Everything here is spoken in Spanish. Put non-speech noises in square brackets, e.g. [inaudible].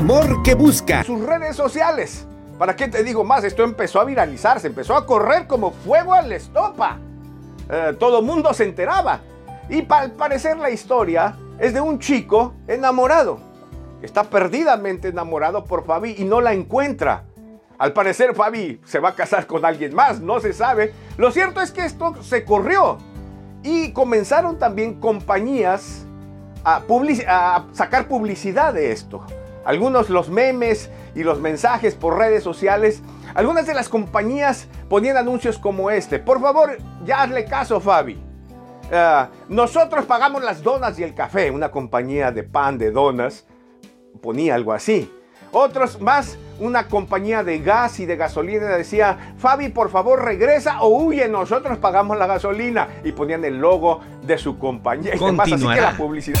amor que busca. Sus redes sociales. ¿Para qué te digo más? Esto empezó a viralizarse, empezó a correr como fuego a la estopa. Eh, todo mundo se enteraba. Y al parecer la historia es de un chico enamorado. Está perdidamente enamorado por Fabi y no la encuentra. Al parecer Fabi se va a casar con alguien más, no se sabe. Lo cierto es que esto se corrió. Y comenzaron también compañías a, a sacar publicidad de esto. Algunos los memes y los mensajes por redes sociales. Algunas de las compañías ponían anuncios como este. Por favor, ya hazle caso, Fabi. Ah, nosotros pagamos las donas y el café. Una compañía de pan, de donas, ponía algo así. Otros más, una compañía de gas y de gasolina decía, Fabi, por favor regresa o huye, nosotros pagamos la gasolina. Y ponían el logo de su compañía. [laughs] Y demás, así que la publicidad.